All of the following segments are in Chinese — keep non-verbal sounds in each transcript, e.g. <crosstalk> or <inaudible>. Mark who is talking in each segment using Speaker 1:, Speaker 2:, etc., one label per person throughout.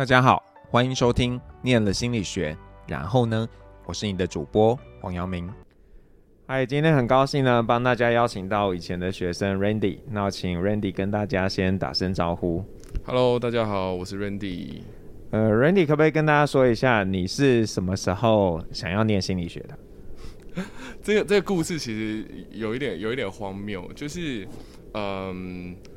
Speaker 1: 大家好，欢迎收听《念了心理学》，然后呢，我是你的主播黄阳明。嗨，今天很高兴呢，帮大家邀请到以前的学生 Randy，那请 Randy 跟大家先打声招呼。
Speaker 2: Hello，大家好，我是 Randy。
Speaker 1: 呃，Randy 可不可以跟大家说一下，你是什么时候想要念心理学的？<laughs>
Speaker 2: 这个这个故事其实有一点有一点荒谬，就是嗯。呃，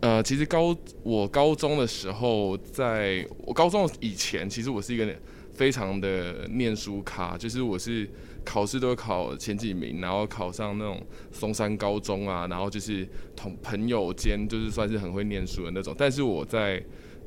Speaker 2: 呃其实高我高中的时候，在我高中以前，其实我是一个非常的念书咖，就是我是考试都考前几名，然后考上那种松山高中啊，然后就是同朋友间就是算是很会念书的那种。但是我在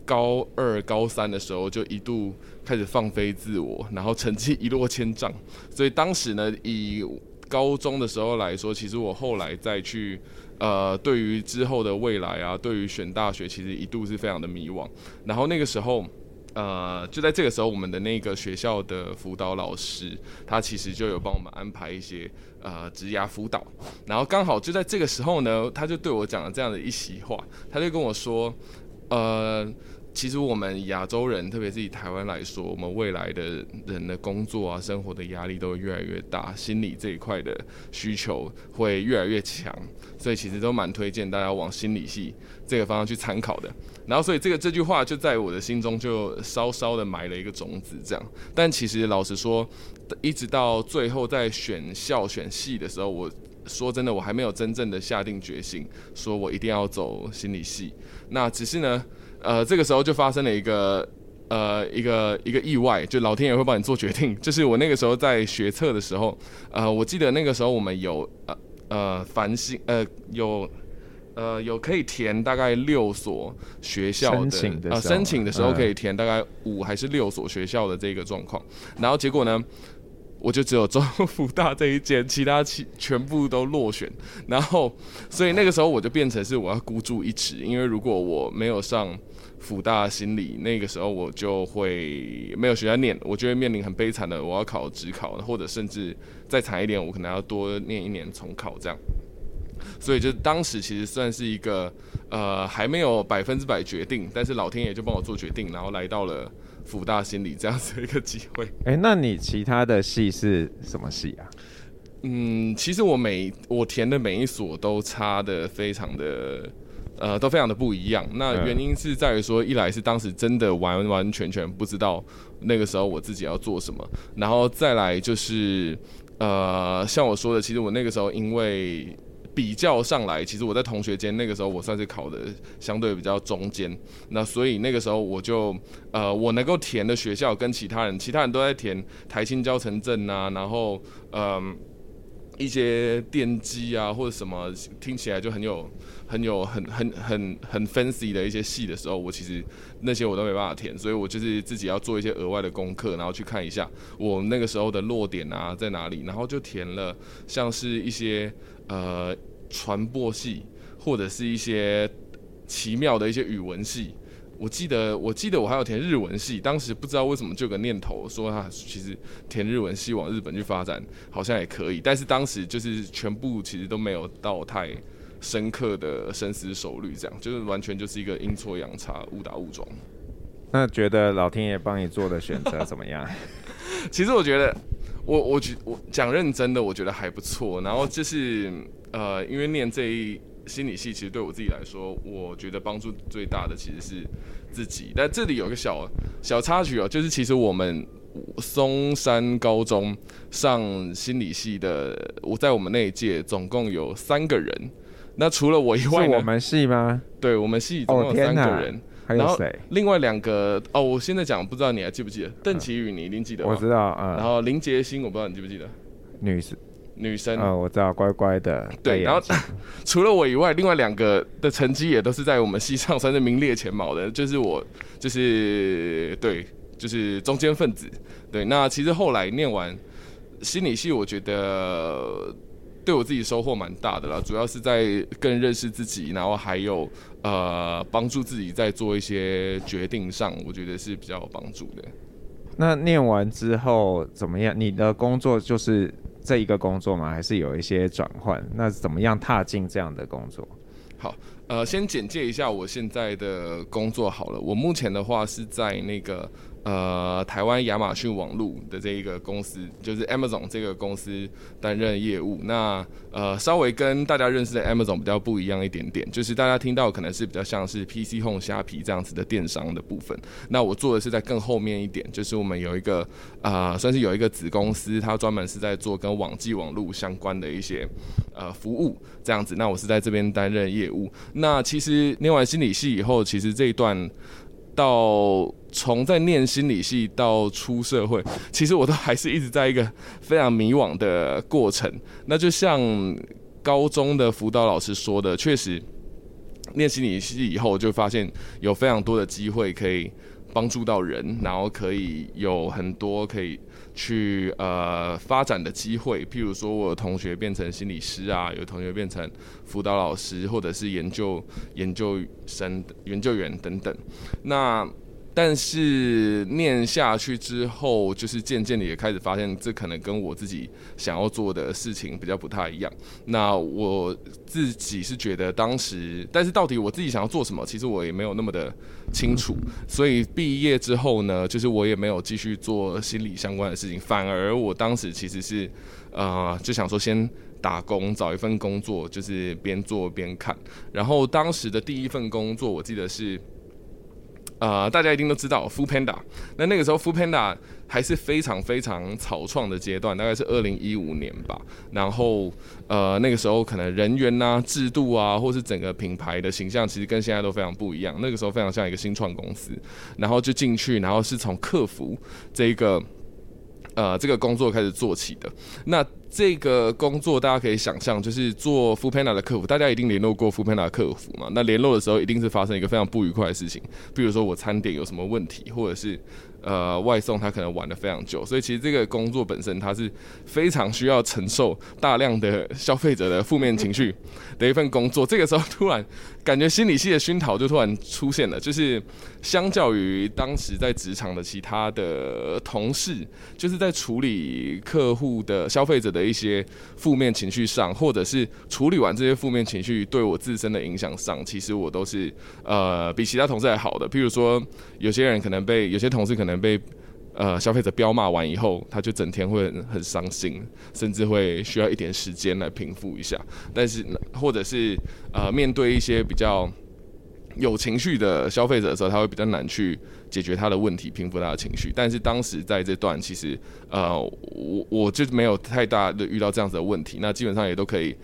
Speaker 2: 高二、高三的时候，就一度开始放飞自我，然后成绩一落千丈。所以当时呢，以高中的时候来说，其实我后来再去。呃，对于之后的未来啊，对于选大学，其实一度是非常的迷惘。然后那个时候，呃，就在这个时候，我们的那个学校的辅导老师，他其实就有帮我们安排一些呃职涯辅导。然后刚好就在这个时候呢，他就对我讲了这样的一席话，他就跟我说，呃。其实我们亚洲人，特别是以台湾来说，我们未来的人的工作啊、生活的压力都会越来越大，心理这一块的需求会越来越强，所以其实都蛮推荐大家往心理系这个方向去参考的。然后，所以这个这句话就在我的心中就稍稍的埋了一个种子，这样。但其实老实说，一直到最后在选校选系的时候，我说真的，我还没有真正的下定决心，说我一定要走心理系。那只是呢。呃，这个时候就发生了一个呃一个一个意外，就老天爷会帮你做决定。<laughs> 就是我那个时候在学测的时候，呃，我记得那个时候我们有呃呃繁星呃有呃有可以填大概六所学校的申请的呃申请的时候可以填大概五还是六所学校的这个状况，然后结果呢，我就只有中 <laughs> 福大这一间，其他其全部都落选，然后所以那个时候我就变成是我要孤注一掷，因为如果我没有上。辅大心理那个时候，我就会没有学校念，我就会面临很悲惨的，我要考职考，或者甚至再惨一点，我可能要多念一年重考这样。所以就当时其实算是一个呃还没有百分之百决定，但是老天爷就帮我做决定，然后来到了辅大心理这样子的一个机会。
Speaker 1: 哎、欸，那你其他的系是什么系啊？
Speaker 2: 嗯，其实我每我填的每一所都差的非常的。呃，都非常的不一样。那原因是在于说，一来是当时真的完完全全不知道那个时候我自己要做什么，然后再来就是，呃，像我说的，其实我那个时候因为比较上来，其实我在同学间那个时候我算是考的相对比较中间，那所以那个时候我就，呃，我能够填的学校跟其他人，其他人都在填台青教城镇啊，然后，嗯、呃。一些电机啊，或者什么听起来就很有、很有、很很很很 fancy 的一些系的时候，我其实那些我都没办法填，所以我就是自己要做一些额外的功课，然后去看一下我那个时候的落点啊在哪里，然后就填了像是一些呃传播系，或者是一些奇妙的一些语文系。我记得，我记得我还有填日文系，当时不知道为什么就有个念头说他其实填日文系往日本去发展好像也可以，但是当时就是全部其实都没有到太深刻的深思熟虑，这样就是完全就是一个阴错阳差、误打误撞。<laughs>
Speaker 1: 那觉得老天爷帮你做的选择怎么样？
Speaker 2: 其实我觉得，我我觉我讲认真的，我觉得还不错。然后就是呃，因为念这一。心理系其实对我自己来说，我觉得帮助最大的其实是自己。但这里有个小小插曲哦，就是其实我们松山高中上心理系的，我在我们那一届总共有三个人。那除了我以外，
Speaker 1: 是我们系吗？
Speaker 2: 对，我们系总共有三个人。
Speaker 1: 还有谁？
Speaker 2: 另外两个哦，我现在讲不知道你还记不记得？邓綺宇，你一定记得。
Speaker 1: 我知道啊。
Speaker 2: 然后林杰星，我不知道你记不记得？
Speaker 1: 女士。
Speaker 2: 女生
Speaker 1: 啊、哦，我知道，乖乖的。
Speaker 2: 对，然后 <laughs> 除了我以外，另外两个的成绩也都是在我们系上算是名列前茅的，就是我，就是对，就是中间分子。对，那其实后来念完心理系，我觉得对我自己收获蛮大的啦，主要是在更认识自己，然后还有呃帮助自己在做一些决定上，我觉得是比较有帮助的。
Speaker 1: 那念完之后怎么样？你的工作就是这一个工作吗？还是有一些转换？那怎么样踏进这样的工作？
Speaker 2: 好，呃，先简介一下我现在的工作好了。我目前的话是在那个。呃，台湾亚马逊网络的这一个公司，就是 Amazon 这个公司担任业务。那呃，稍微跟大家认识的 Amazon 比较不一样一点点，就是大家听到可能是比较像是 PC Home、虾皮这样子的电商的部分。那我做的是在更后面一点，就是我们有一个啊、算是有一个子公司，它专门是在做跟网际网络相关的一些呃服务这样子。那我是在这边担任业务。那其实念完心理系以后，其实这一段。到从在念心理系到出社会，其实我都还是一直在一个非常迷惘的过程。那就像高中的辅导老师说的，确实念心理系以后，就发现有非常多的机会可以帮助到人，然后可以有很多可以。去呃发展的机会，譬如说我有同学变成心理师啊，有同学变成辅导老师，或者是研究研究生、研究员等等。那但是念下去之后，就是渐渐的也开始发现，这可能跟我自己想要做的事情比较不太一样。那我自己是觉得当时，但是到底我自己想要做什么，其实我也没有那么的清楚。所以毕业之后呢，就是我也没有继续做心理相关的事情，反而我当时其实是呃就想说先打工，找一份工作，就是边做边看。然后当时的第一份工作，我记得是。呃，大家一定都知道 Foodpanda。那那个时候 Foodpanda 还是非常非常草创的阶段，大概是二零一五年吧。然后呃，那个时候可能人员啊、制度啊，或是整个品牌的形象，其实跟现在都非常不一样。那个时候非常像一个新创公司，然后就进去，然后是从客服这个呃这个工作开始做起的。那这个工作大家可以想象，就是做 Foodpanda 的客服，大家一定联络过 Foodpanda 的客服嘛？那联络的时候，一定是发生一个非常不愉快的事情，比如说我餐点有什么问题，或者是。呃，外送他可能玩的非常久，所以其实这个工作本身它是非常需要承受大量的消费者的负面情绪的一份工作。这个时候突然感觉心理系的熏陶就突然出现了，就是相较于当时在职场的其他的同事，就是在处理客户的消费者的一些负面情绪上，或者是处理完这些负面情绪对我自身的影响上，其实我都是呃比其他同事还好的。譬如说，有些人可能被有些同事可能。被呃消费者飙骂完以后，他就整天会很伤心，甚至会需要一点时间来平复一下。但是或者是呃面对一些比较有情绪的消费者的时候，他会比较难去解决他的问题，平复他的情绪。但是当时在这段，其实呃我我就没有太大的遇到这样子的问题，那基本上也都可以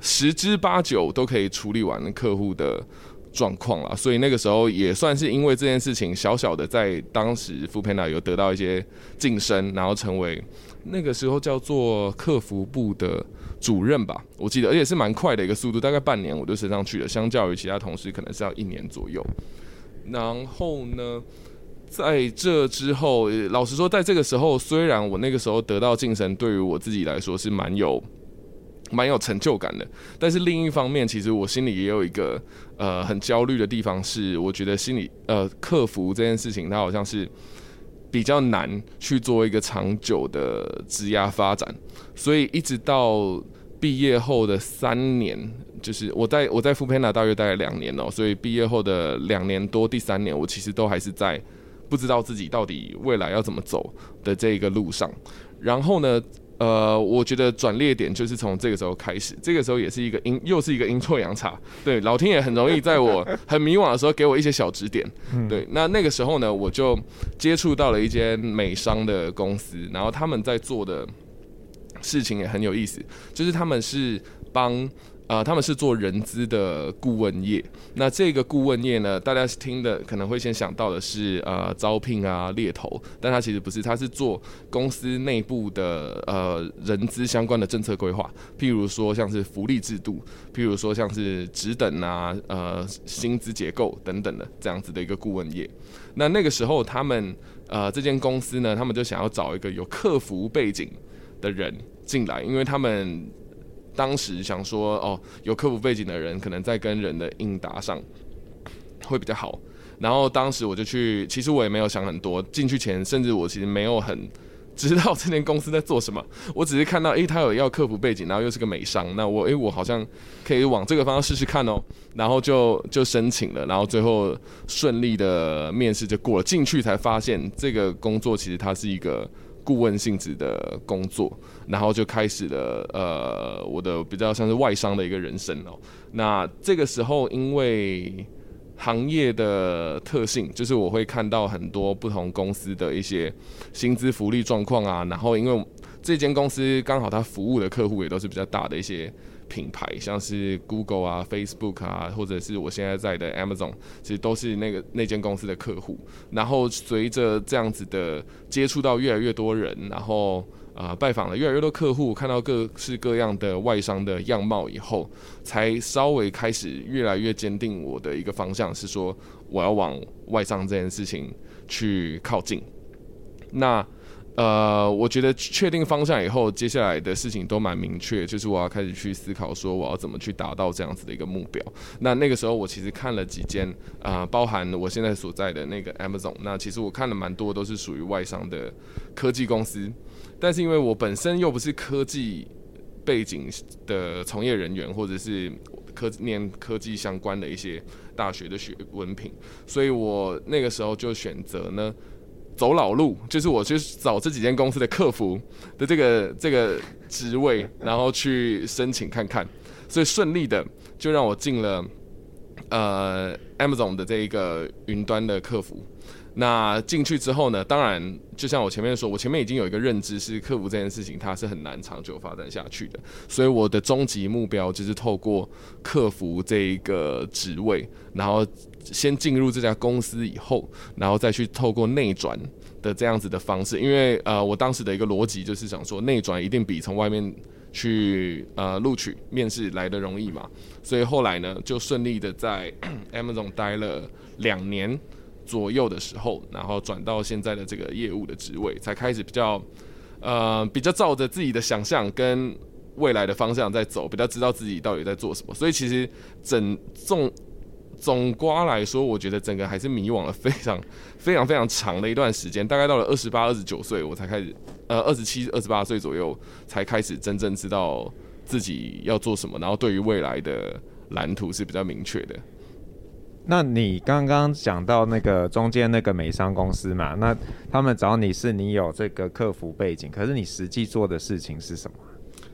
Speaker 2: 十之八九都可以处理完客户的。状况了，所以那个时候也算是因为这件事情，小小的在当时 f o o p a n a 有得到一些晋升，然后成为那个时候叫做客服部的主任吧，我记得，而且是蛮快的一个速度，大概半年我就升上去了，相较于其他同事可能是要一年左右。然后呢，在这之后，老实说，在这个时候，虽然我那个时候得到晋升，对于我自己来说是蛮有。蛮有成就感的，但是另一方面，其实我心里也有一个呃很焦虑的地方，是我觉得心里呃克服这件事情，它好像是比较难去做一个长久的职涯发展，所以一直到毕业后的三年，就是我在我在 Foodpanda 大约待了两年哦，所以毕业后的两年多，第三年我其实都还是在不知道自己到底未来要怎么走的这一个路上，然后呢，呃，我觉得转捩点就是从这个时候开始，这个时候也是一个阴，又是一个阴错阳差。对，老天爷很容易在我很迷惘的时候给我一些小指点。对，那那个时候呢，我就接触到了一间美商的公司，然后他们在做的事情也很有意思，就是他们是帮。啊、他们是做人资的顾问业。那这个顾问业呢，大家听的可能会先想到的是呃招聘啊猎头，但它其实不是，它是做公司内部的呃人资相关的政策规划，譬如说像是福利制度，譬如说像是职等啊呃薪资结构等等的这样子的一个顾问业。那那个时候他们呃这间公司呢，他们就想要找一个有客服背景的人进来，因为他们。当时想说，哦，有客服背景的人，可能在跟人的应答上会比较好。然后当时我就去，其实我也没有想很多，进去前甚至我其实没有很知道这间公司在做什么，我只是看到，诶、他有要客服背景，然后又是个美商，那我，诶、我好像可以往这个方向试试看哦，然后就就申请了，然后最后顺利的面试就过了，进去才发现这个工作其实它是一个顾问性质的工作，然后就开始了，呃，我的比较像是外商的一个人生哦，那这个时候因为。行业的特性就是我会看到很多不同公司的一些薪资福利状况啊，然后因为这间公司刚好它服务的客户也都是比较大的一些品牌，像是 Google 啊、Facebook 啊，或者是我现在在的 Amazon，其实都是那个那间公司的客户。然后随着这样子的接触到越来越多人，然后。啊、拜访了越来越多客户，看到各式各样的外商的样貌以后，才稍微开始越来越坚定我的一个方向，是说我要往外商这件事情去靠近。那呃，我觉得确定方向以后，接下来的事情都蛮明确，就是我要开始去思考说我要怎么去达到这样子的一个目标。那那个时候我其实看了几间啊、包含我现在所在的那个 Amazon，那其实我看了蛮多都是属于外商的科技公司。但是因为我本身又不是科技背景的从业人员，或者是科念科技相关的一些大学的学文凭，所以我那个时候就选择呢走老路，就是我去找这几间公司的客服的这个 <laughs> 这个职位，然后去申请看看，所以顺利的就让我进了呃 Amazon 的这一个云端的客服。那进去之后呢，当然就像我前面说，我前面已经有一个认知，是客服这件事情它是很难长久发展下去的，所以我的终极目标就是透过客服这一个职位，然后先进入这家公司以后，然后再去透过内转的这样子的方式，因为呃，我当时的一个逻辑就是想说，内转一定比从外面去呃录取面试来得容易嘛，所以后来呢，就顺利的在 <laughs> Amazon 待了两年。左右的时候，然后转到现在的这个业务的职位，才开始比较，呃，比较照着自己的想象跟未来的方向在走，比较知道自己到底在做什么。所以其实整总总瓜来说，我觉得整个还是迷惘了非常 <laughs> 非常非常长的一段时间，大概到了二十八、二十九岁，我才开始，呃，二十七、二十八岁左右才开始真正知道自己要做什么，然后对于未来的蓝图是比较明确的。
Speaker 1: 那你刚刚讲到那个中间那个美商公司嘛，那他们找你是你有这个客服背景，可是你实际做的事情是什么？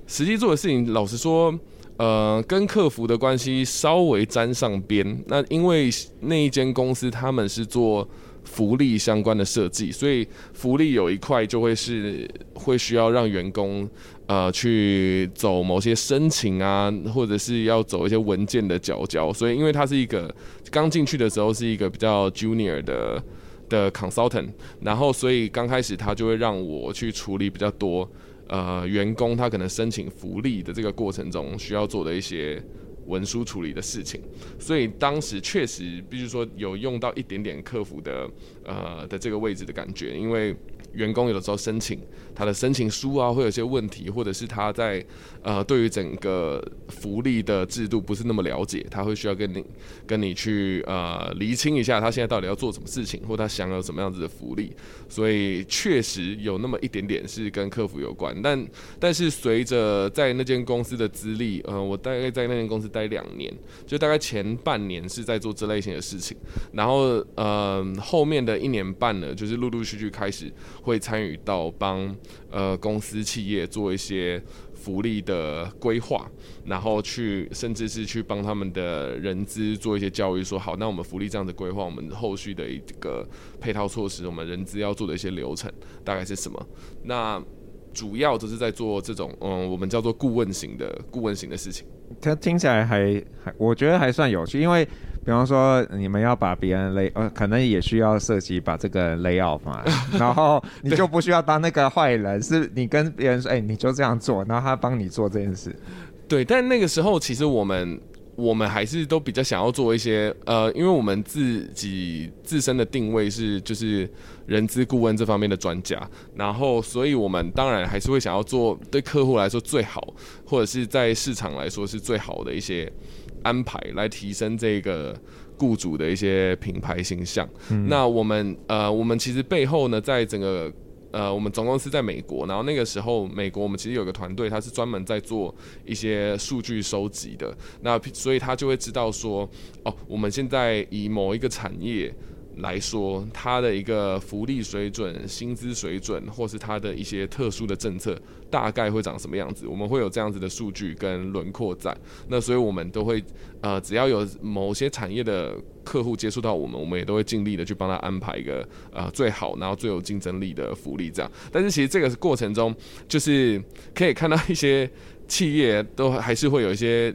Speaker 2: 实际做的事情，老实说，呃，跟客服的关系稍微沾上边。那因为那一间公司他们是做福利相关的设计，所以福利有一块就会是会需要让员工。呃，去走某些申请啊，或者是要走一些文件的角角，所以因为他是一个刚进去的时候是一个比较 junior 的的 consultant，然后所以刚开始他就会让我去处理比较多呃员工他可能申请福利的这个过程中需要做的一些文书处理的事情，所以当时确实必须说有用到一点点客服的呃的这个位置的感觉，因为。员工有的时候申请他的申请书啊，会有些问题，或者是他在呃对于整个福利的制度不是那么了解，他会需要跟你跟你去呃厘清一下他现在到底要做什么事情，或他享有什么样子的福利。所以确实有那么一点点是跟客服有关，但但是随着在那间公司的资历，呃，我大概在那间公司待两年，就大概前半年是在做这类型的事情，然后呃后面的一年半呢，就是陆陆续续开始。会参与到帮呃公司企业做一些福利的规划，然后去甚至是去帮他们的人资做一些教育，说好，那我们福利这样的规划，我们后续的一个配套措施，我们人资要做的一些流程大概是什么？那主要就是在做这种嗯，我们叫做顾问型的顾问型的事情。
Speaker 1: 它听起来还还，我觉得还算有趣，因为。比方说，你们要把别人 lay，呃，可能也需要涉及把这个人 lay off 嘛，<laughs> 然后你就不需要当那个坏人，是你跟别人说，哎、欸，你就这样做，然后他帮你做这件事。
Speaker 2: 对，但那个时候其实我们我们还是都比较想要做一些，呃，因为我们自己自身的定位是就是人资顾问这方面的专家，然后所以我们当然还是会想要做对客户来说最好，或者是在市场来说是最好的一些。安排来提升这个雇主的一些品牌形象。嗯、那我们呃，我们其实背后呢，在整个呃，我们总公司在美国，然后那个时候美国我们其实有个团队，他是专门在做一些数据收集的，那所以他就会知道说，哦，我们现在以某一个产业。来说，它的一个福利水准、薪资水准，或是它的一些特殊的政策，大概会长什么样子？我们会有这样子的数据跟轮廓在。那所以我们都会，呃，只要有某些产业的客户接触到我们，我们也都会尽力的去帮他安排一个呃最好，然后最有竞争力的福利这样。但是其实这个过程中，就是可以看到一些企业都还是会有一些。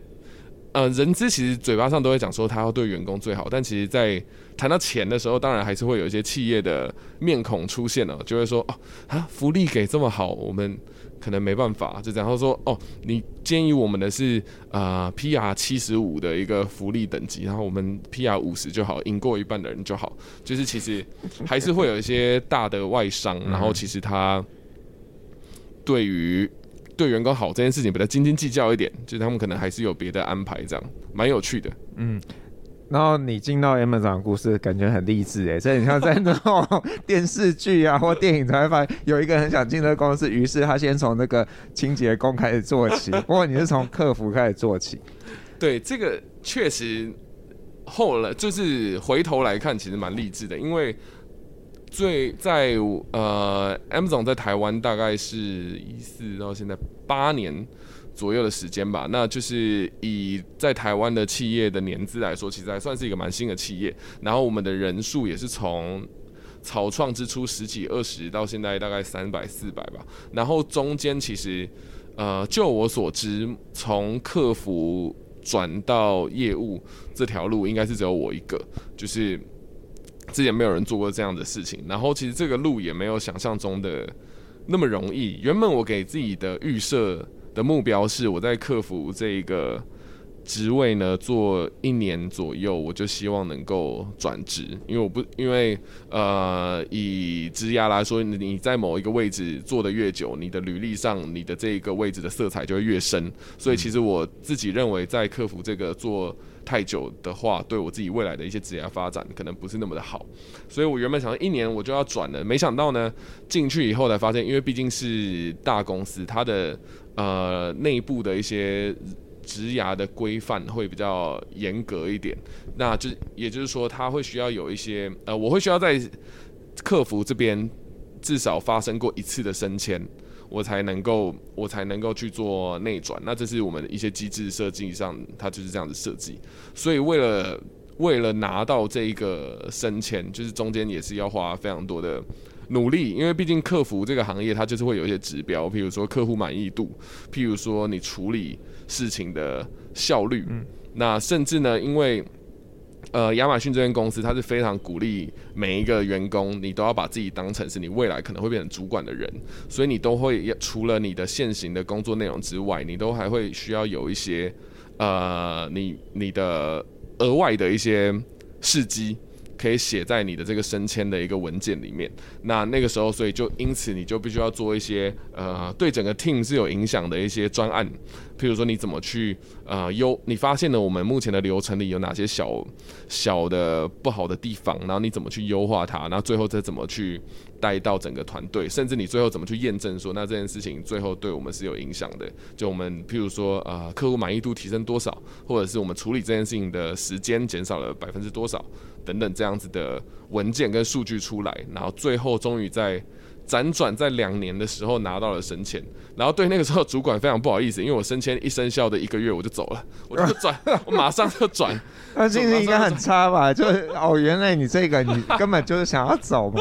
Speaker 2: 呃，人资其实嘴巴上都会讲说他要对员工最好，但其实，在谈到钱的时候，当然还是会有一些企业的面孔出现了，就会说哦，啊，福利给这么好，我们可能没办法，就这样。然后说哦，你建议我们的是呃 PR 七十五的一个福利等级，然后我们 PR 五十就好，赢过一半的人就好。就是其实还是会有一些大的外商，然后其实他对于。对员工好这件事情比较斤斤计较一点，就是他们可能还是有别的安排，这样蛮有趣的。
Speaker 1: 嗯，然后你进到 Amazon 的故事，感觉很励志哎，所以你像在那种电视剧啊或电影才会发现，有一个很想进这个公司，于是他先从那个清洁工开始做起，不过你是从客服开始做起。
Speaker 2: 对，这个确实后来就是回头来看，其实蛮励志的，因为。最在呃，Amazon 在台湾大概是一四到现在八年左右的时间吧。那就是以在台湾的企业的年资来说，其实还算是一个蛮新的企业。然后我们的人数也是从草创之初十几二十到现在大概三百四百吧。然后中间其实呃，就我所知，从客服转到业务这条路，应该是只有我一个，就是。之前没有人做过这样的事情，然后其实这个路也没有想象中的那么容易。原本我给自己的预设的目标是，我在客服这一个职位呢做一年左右，我就希望能够转职，因为我不因为呃以职涯来说，你在某一个位置做得越久，你的履历上你的这个位置的色彩就会越深。所以其实我自己认为，在客服这个做。太久的话，对我自己未来的一些职业发展可能不是那么的好，所以我原本想一年我就要转了，没想到呢，进去以后才发现，因为毕竟是大公司，它的呃内部的一些职涯的规范会比较严格一点，那就也就是说，他会需要有一些呃，我会需要在客服这边至少发生过一次的升迁。我才能够，我才能够去做内转。那这是我们的一些机制设计上，它就是这样子设计。所以为了为了拿到这一个升迁，就是中间也是要花非常多的努力，因为毕竟客服这个行业，它就是会有一些指标，譬如说客户满意度，譬如说你处理事情的效率。嗯。那甚至呢，因为呃，亚马逊这间公司，它是非常鼓励每一个员工，你都要把自己当成是你未来可能会变成主管的人，所以你都会除了你的现行的工作内容之外，你都还会需要有一些呃，你你的额外的一些事迹。可以写在你的这个升迁的一个文件里面。那那个时候，所以就因此你就必须要做一些呃，对整个 team 是有影响的一些专案。譬如说，你怎么去呃优？你发现了我们目前的流程里有哪些小小的不好的地方，然后你怎么去优化它？然后最后再怎么去带到整个团队，甚至你最后怎么去验证说，那这件事情最后对我们是有影响的？就我们譬如说呃，客户满意度提升多少，或者是我们处理这件事情的时间减少了百分之多少？等等这样子的文件跟数据出来，然后最后终于在辗转在两年的时候拿到了升迁，然后对那个时候主管非常不好意思，因为我升迁一生效的一个月我就走了，<laughs> 我就转，我马上就转，<laughs>
Speaker 1: 那心情应该很差吧？就哦，原来你这个你根本就是想要走嘛。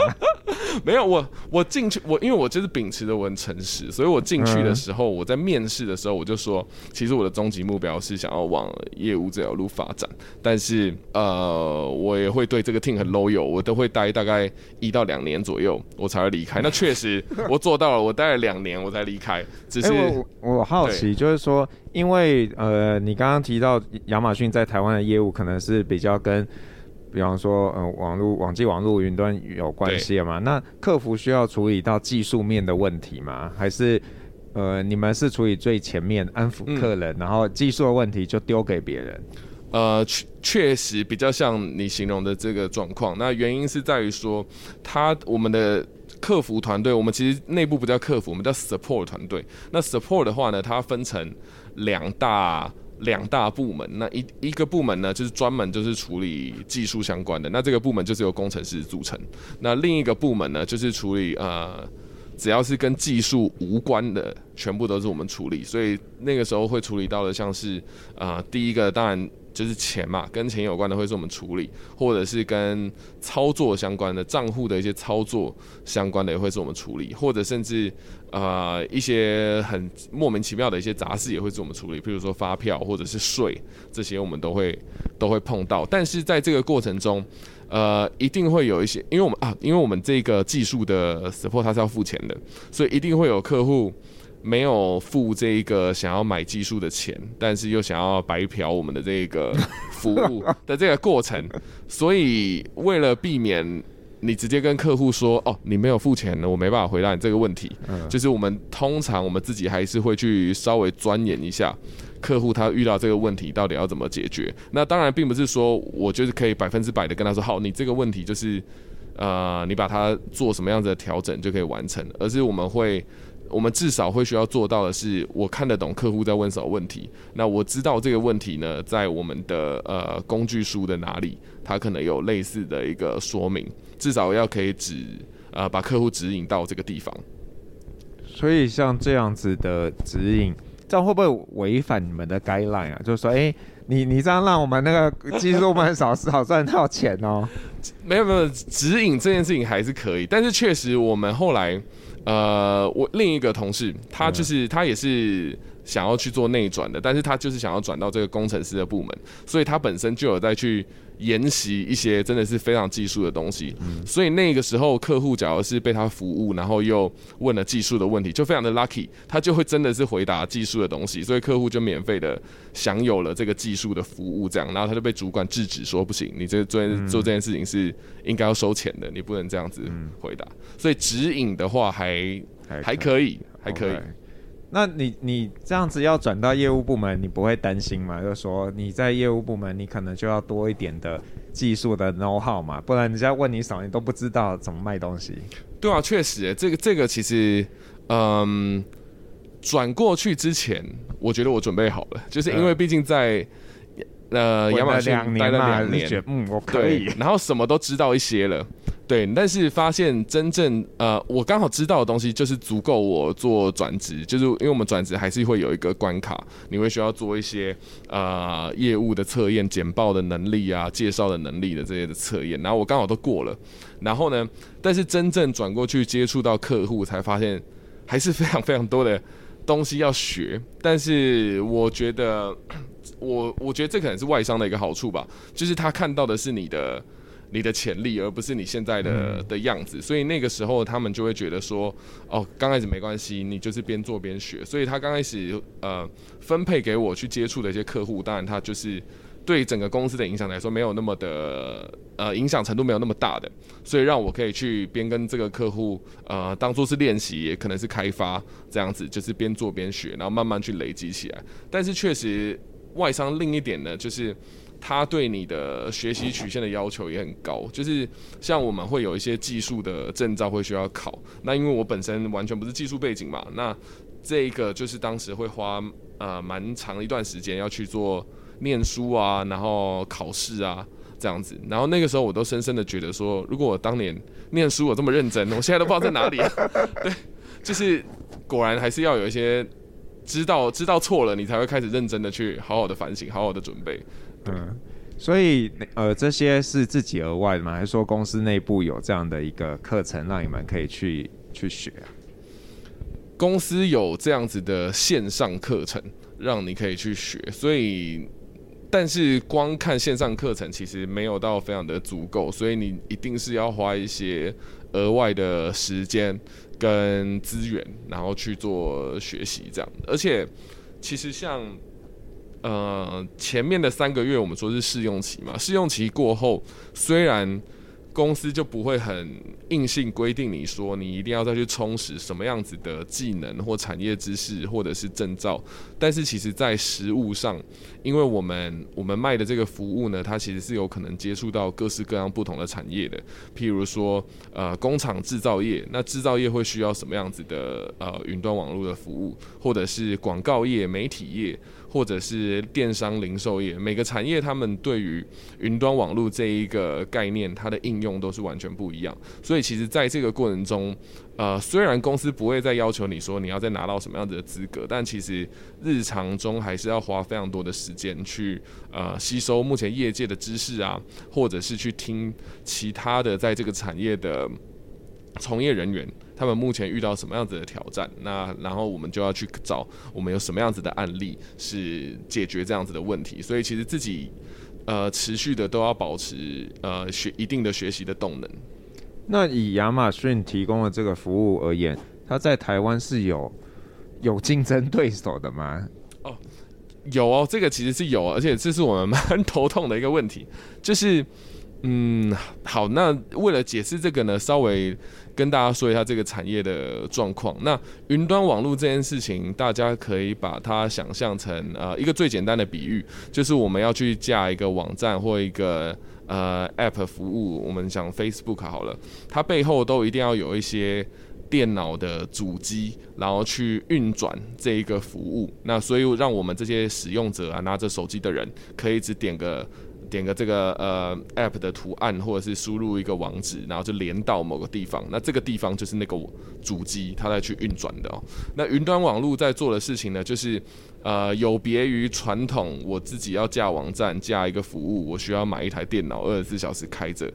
Speaker 1: <laughs>
Speaker 2: 没有我，我进去我因为我就是秉持着我很诚实，所以我进去的时候，我在面试的时候我就说，其实我的终极目标是想要往业务这条路发展，但是呃，我也会对这个 team 很 loyal，我都会待大概一到两年左右，我才会离开。那确实 <laughs> 我做到了，我待了两年我才离开。只是、欸、
Speaker 1: 我，我好奇，就是说，因为呃，你刚刚提到亚马逊在台湾的业务可能是比较跟。比方说，呃，网络、网际网络、云端有关系吗？那客服需要处理到技术面的问题吗？还是，呃，你们是处理最前面安抚客人，嗯、然后技术的问题就丢给别人？
Speaker 2: 呃，确确实比较像你形容的这个状况。那原因是在于说，他我们的。客服团队，我们其实内部不叫客服，我们叫 support 团队。那 support 的话呢，它分成两大两大部门。那一一个部门呢，就是专门就是处理技术相关的，那这个部门就是由工程师组成。那另一个部门呢，就是处理呃，只要是跟技术无关的，全部都是我们处理。所以那个时候会处理到的，像是呃，第一个当然。就是钱嘛，跟钱有关的会是我们处理，或者是跟操作相关的账户的一些操作相关的也会是我们处理，或者甚至呃一些很莫名其妙的一些杂事也会是我们处理，譬如说发票或者是税这些我们都会都会碰到。但是在这个过程中，呃，一定会有一些，因为我们啊，因为我们这个技术的 support 它是要付钱的，所以一定会有客户。没有付这一个想要买技术的钱，但是又想要白嫖我们的这个服务 <laughs> 的这个过程，所以为了避免你直接跟客户说哦，你没有付钱呢，我没办法回答你这个问题，就是我们通常我们自己还是会去稍微钻研一下客户他遇到这个问题到底要怎么解决。那当然并不是说我就是可以百分之百的跟他说好，你这个问题就是呃，你把它做什么样子的调整就可以完成，而是我们会。我们至少会需要做到的是，我看得懂客户在问什么问题。那我知道这个问题呢，在我们的呃工具书的哪里，它可能有类似的一个说明。至少要可以指呃把客户指引到这个地方。
Speaker 1: 所以像这样子的指引，这样会不会违反你们的 guideline 啊？就是说，哎、欸，你你这样让我们那个技术班少少赚到钱哦？<laughs>
Speaker 2: 没有没有，指引这件事情还是可以，但是确实我们后来。呃，我另一个同事，他就是他也是想要去做内转的，但是他就是想要转到这个工程师的部门，所以他本身就有在去。研习一些真的是非常技术的东西，嗯，所以那个时候客户假如是被他服务，然后又问了技术的问题，就非常的 lucky，他就会真的是回答技术的东西，所以客户就免费的享有了这个技术的服务，这样，然后他就被主管制止说不行，你这做做这件事情是应该要收钱的，你不能这样子回答，所以指引的话还还可以，还可以。Okay.
Speaker 1: 那你你这样子要转到业务部门，你不会担心吗？就是说你在业务部门，你可能就要多一点的技术的 know how 嘛，不然人家问你什么，你都不知道怎么卖东西。
Speaker 2: 对啊，确实，这个这个其实，嗯，转过去之前，我觉得我准备好了，就是因为毕竟在。呃，亚马逊待了两年，
Speaker 1: 嗯，我可以，
Speaker 2: 然后什么都知道一些了，对，但是发现真正呃，我刚好知道的东西就是足够我做转职，就是因为我们转职还是会有一个关卡，你会需要做一些呃业务的测验、简报的能力啊、介绍的能力的这些的测验，然后我刚好都过了，然后呢，但是真正转过去接触到客户，才发现还是非常非常多的东西要学，但是我觉得。我我觉得这可能是外商的一个好处吧，就是他看到的是你的你的潜力，而不是你现在的的样子。所以那个时候他们就会觉得说，哦，刚开始没关系，你就是边做边学。所以他刚开始呃分配给我去接触的一些客户，当然他就是对整个公司的影响来说没有那么的呃影响程度没有那么大的，所以让我可以去边跟这个客户呃当做是练习，也可能是开发这样子，就是边做边学，然后慢慢去累积起来。但是确实。外商另一点呢，就是他对你的学习曲线的要求也很高。就是像我们会有一些技术的证照会需要考，那因为我本身完全不是技术背景嘛，那这个就是当时会花呃蛮长一段时间要去做念书啊，然后考试啊这样子。然后那个时候我都深深的觉得说，如果我当年念书我这么认真，我现在都不知道在哪里。对，就是果然还是要有一些。知道知道错了，你才会开始认真的去好好的反省，好好的准备。
Speaker 1: 嗯，所以呃，这些是自己额外的吗？还是说公司内部有这样的一个课程，让你们可以去去学啊？
Speaker 2: 公司有这样子的线上课程，让你可以去学。所以，但是光看线上课程其实没有到非常的足够，所以你一定是要花一些额外的时间。跟资源，然后去做学习，这样。而且，其实像，呃，前面的三个月，我们说是试用期嘛。试用期过后，虽然公司就不会很硬性规定你说你一定要再去充实什么样子的技能或产业知识或者是证照，但是其实在实务上，因为我们我们卖的这个服务呢，它其实是有可能接触到各式各样不同的产业的，譬如说呃工厂制造业，那制造业会需要什么样子的呃云端网络的服务，或者是广告业、媒体业。或者是电商零售业，每个产业他们对于云端网络这一个概念，它的应用都是完全不一样。所以其实在这个过程中，呃，虽然公司不会再要求你说你要再拿到什么样子的资格，但其实日常中还是要花非常多的时间去呃吸收目前业界的知识啊，或者是去听其他的在这个产业的 <tsk> 从业人员。他们目前遇到什么样子的挑战？那然后我们就要去找我们有什么样子的案例是解决这样子的问题。所以其实自己呃持续的都要保持呃学一定的学习的动能。
Speaker 1: 那以亚马逊提供的这个服务而言，它在台湾是有有竞争对手的吗？
Speaker 2: 哦，有哦，这个其实是有，而且这是我们蛮头痛的一个问题，就是嗯，好，那为了解释这个呢，稍微。跟大家说一下这个产业的状况。那云端网络这件事情，大家可以把它想象成呃一个最简单的比喻，就是我们要去架一个网站或一个呃 App 服务，我们讲 Facebook 好了，它背后都一定要有一些电脑的主机，然后去运转这一个服务。那所以让我们这些使用者啊，拿着手机的人，可以只点个。点个这个呃 app 的图案，或者是输入一个网址，然后就连到某个地方。那这个地方就是那个主机，它在去运转的哦。那云端网络在做的事情呢，就是呃有别于传统，我自己要架网站、架一个服务，我需要买一台电脑，二十四小时开着，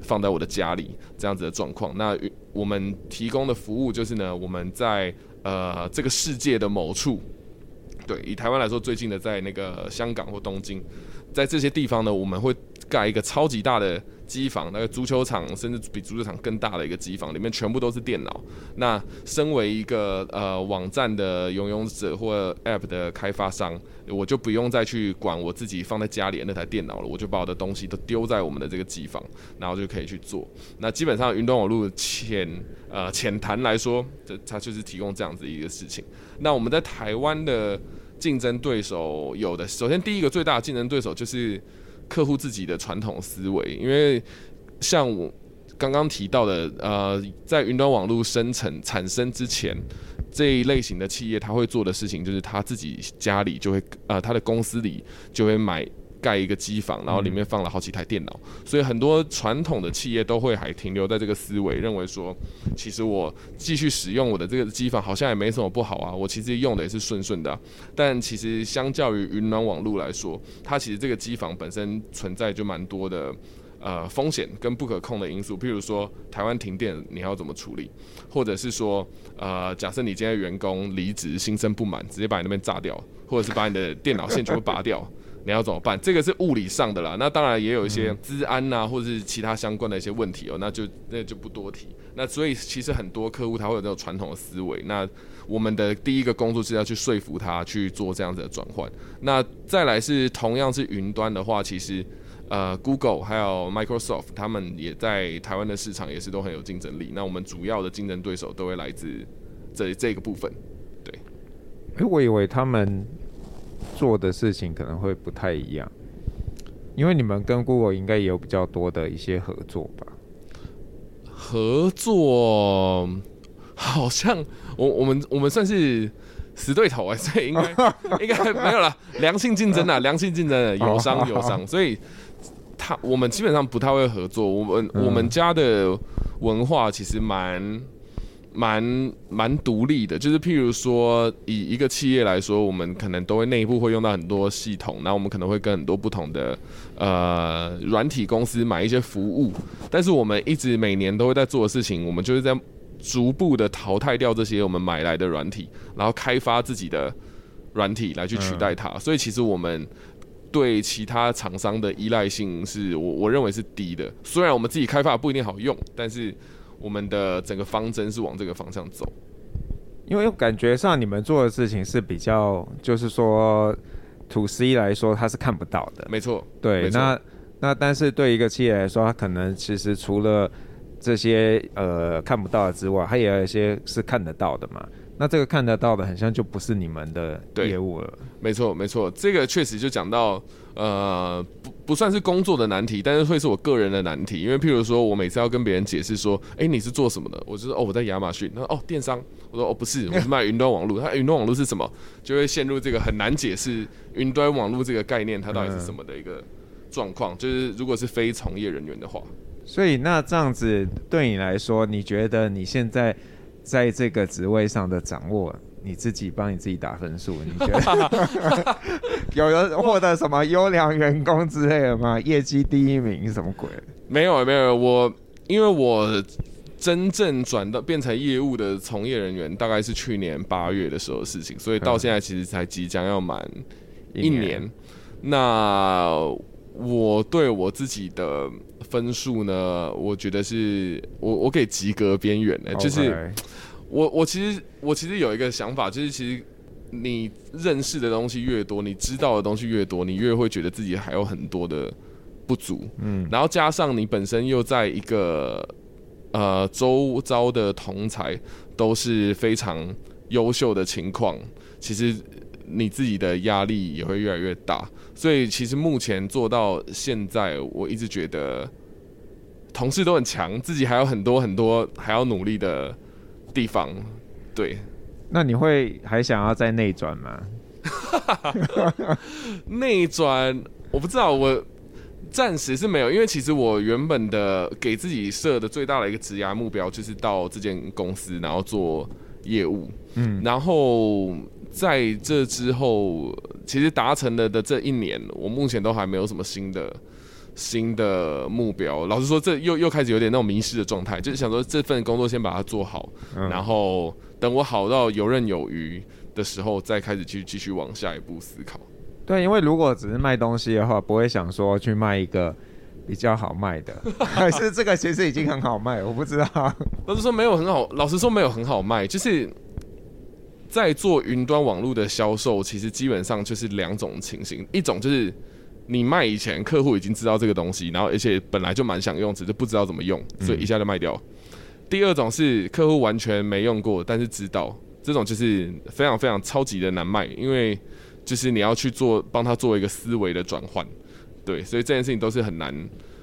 Speaker 2: 放在我的家里这样子的状况。那我们提供的服务就是呢，我们在呃这个世界的某处，对，以台湾来说最近的在那个香港或东京。在这些地方呢，我们会盖一个超级大的机房，那个足球场甚至比足球场更大的一个机房，里面全部都是电脑。那身为一个呃网站的拥有者或 App 的开发商，我就不用再去管我自己放在家里的那台电脑了，我就把我的东西都丢在我们的这个机房，然后就可以去做。那基本上云端网络浅呃浅谈来说，这它就是提供这样子一个事情。那我们在台湾的。竞争对手有的，首先第一个最大的竞争对手就是客户自己的传统思维，因为像我刚刚提到的，呃，在云端网络生成产生之前，这一类型的企业他会做的事情就是他自己家里就会，呃，他的公司里就会买。盖一个机房，然后里面放了好几台电脑，嗯、所以很多传统的企业都会还停留在这个思维，认为说，其实我继续使用我的这个机房好像也没什么不好啊，我其实用的也是顺顺的、啊。但其实相较于云南网络来说，它其实这个机房本身存在就蛮多的呃风险跟不可控的因素，譬如说台湾停电你要怎么处理，或者是说呃假设你今天员工离职心生不满，直接把你那边炸掉，或者是把你的电脑线全部拔掉。你要怎么办？这个是物理上的啦，那当然也有一些治安呐、啊，或者是其他相关的一些问题哦、喔，那就那就不多提。那所以其实很多客户他会有这种传统的思维，那我们的第一个工作是要去说服他去做这样子的转换。那再来是同样是云端的话，其实呃 Google 还有 Microsoft 他们也在台湾的市场也是都很有竞争力。那我们主要的竞争对手都会来自这这个部分。对，
Speaker 1: 哎，我以为他们。做的事情可能会不太一样，因为你们跟 Google 应该也有比较多的一些合作吧？
Speaker 2: 合作好像我我们我们算是死对头哎，所以应该应该没有了，<laughs> 良性竞争啊，良性竞争，友商友商，所以他我们基本上不太会合作。我们我们家的文化其实蛮。蛮蛮独立的，就是譬如说，以一个企业来说，我们可能都会内部会用到很多系统，那我们可能会跟很多不同的呃软体公司买一些服务，但是我们一直每年都会在做的事情，我们就是在逐步的淘汰掉这些我们买来的软体，然后开发自己的软体来去取代它。所以其实我们对其他厂商的依赖性是我我认为是低的，虽然我们自己开发不一定好用，但是。我们的整个方针是往这个方向走，
Speaker 1: 因为感觉上你们做的事情是比较，就是说，to C 来说它是看不到的。没
Speaker 2: 错，对。
Speaker 1: 那那但是对一个企业来说，它可能其实除了这些呃看不到的之外，它也有一些是看得到的嘛。那这个看得到的，很像就不是你们的业务了。
Speaker 2: 没错，没错，这个确实就讲到，呃，不不算是工作的难题，但是会是我个人的难题。因为譬如说，我每次要跟别人解释说，哎，你是做什么的？我就说，哦，我在亚马逊。他说，哦，电商。我说，哦，不是，我是卖云端网络。他云端网络是什么？就会陷入这个很难解释云端网络这个概念，它到底是什么的一个状况。就是如果是非从业人员的话，
Speaker 1: 所以那这样子对你来说，你觉得你现在？在这个职位上的掌握，你自己帮你自己打分数，你觉得 <laughs> <laughs> 有人获得什么优良员工之类的吗？业绩第一名什么鬼？
Speaker 2: 没有没有，我因为我真正转到变成业务的从业人员，大概是去年八月的时候的事情，所以到现在其实才即将要满一年。那我对我自己的。分数呢？我觉得是我我给及格边缘的，就是我我其实我其实有一个想法，就是其实你认识的东西越多，你知道的东西越多，你越会觉得自己还有很多的不足。嗯，然后加上你本身又在一个呃周遭的同才都是非常优秀的情况，其实你自己的压力也会越来越大。所以其实目前做到现在，我一直觉得。同事都很强，自己还有很多很多还要努力的地方。对，
Speaker 1: 那你会还想要再内转吗？<laughs>
Speaker 2: 内转我不知道，我暂时是没有，因为其实我原本的给自己设的最大的一个职涯目标就是到这间公司，然后做业务。嗯，然后在这之后，其实达成了的这一年，我目前都还没有什么新的。新的目标，老实说，这又又开始有点那种迷失的状态，就是想说这份工作先把它做好，嗯、然后等我好到游刃有余的时候，再开始去继续往下一步思考。
Speaker 1: 对，因为如果只是卖东西的话，不会想说去卖一个比较好卖的，<laughs> 还是这个其实已经很好卖？我不知道。
Speaker 2: 老实说没有很好，老实说没有很好卖，就是在做云端网络的销售，其实基本上就是两种情形，一种就是。你卖以前，客户已经知道这个东西，然后而且本来就蛮想用，只是不知道怎么用，所以一下就卖掉。嗯。第二种是客户完全没用过，但是知道，这种就是非常非常超级的难卖，因为就是你要去做帮他做一个思维的转换，对，所以这件事情都是很难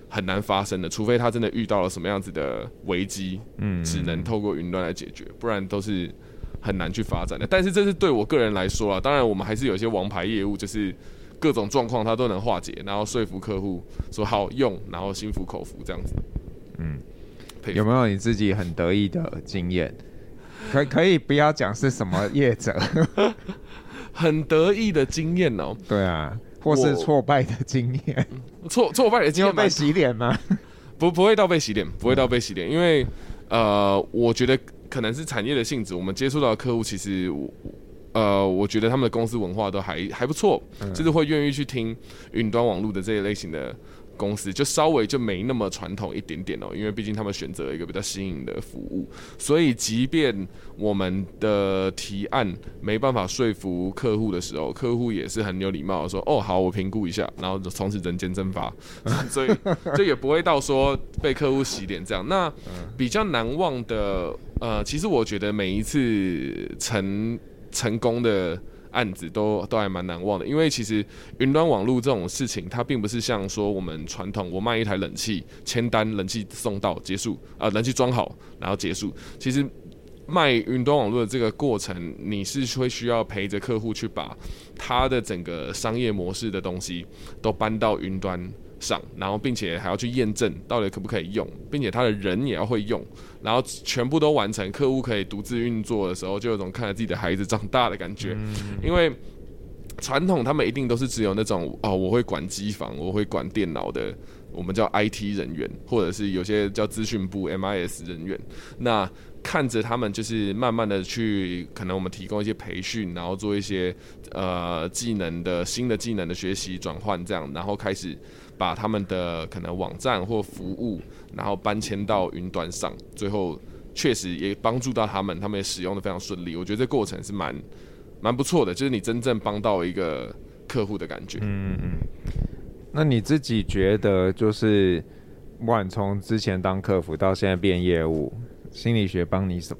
Speaker 2: 很难发生的，除非他真的遇到了什么样子的危机，嗯，只能透过云端来解决，不然都是很难去发展的。但是这是对我个人来说啊，当然我们还是有一些王牌业务，就是。各种状况他都能化解，然后说服客户说好用，然后心服口服这样子。
Speaker 1: 嗯，有没有你自己很得意的经验？可可以不要讲是什么业者，<laughs>
Speaker 2: 很得意的经验哦。
Speaker 1: 对啊，或是挫败的经验。
Speaker 2: 挫挫败的经验
Speaker 1: 被洗脸吗？<laughs>
Speaker 2: 不，不会到被洗脸，不会到被洗脸，嗯，因为呃，我觉得可能是产业的性质，我们接触到的客户其实。呃，我觉得他们的公司文化都还还不错，嗯，就是会愿意去听云端网络的这一类型的公司，就稍微就没那么传统一点点哦，因为毕竟他们选择了一个比较新颖的服务，所以即便我们的提案没办法说服客户的时候，客户也是很有礼貌的说：“哦，好，我评估一下。”然后从此人间蒸发，<laughs> 所以这也不会到说被客户洗脸这样。那比较难忘的，呃，其实我觉得每一次成成功的案子都都还蛮难忘的，因为其实云端网络这种事情，它并不是像说我们传统，我卖一台冷气，签单，冷气送到结束，啊、冷气装好然后结束。其实卖云端网络的这个过程，你是会需要陪着客户去把他的整个商业模式的东西都搬到云端上，然后并且还要去验证到底可不可以用，并且他的人也要会用，然后全部都完成，客户可以独自运作的时候，就有种看着自己的孩子长大的感觉。因为传统他们一定都是只有那种哦，我会管机房，我会管电脑的，我们叫 IT 人员，或者是有些叫资讯部 MIS 人员。那看着他们就是慢慢的去，可能我们提供一些培训，然后做一些呃技能的新的技能的学习转换，这样，然后开始。把他们的可能网站或服务，然后搬迁到云端上，最后确实也帮助到他们，他们也使用的非常顺利。我觉得这过程是蛮蛮不错的，就是你真正帮到一个客户的感觉。
Speaker 1: 嗯嗯。那你自己觉得，就是不管从之前当客服到现在变业务，心理学帮你什么？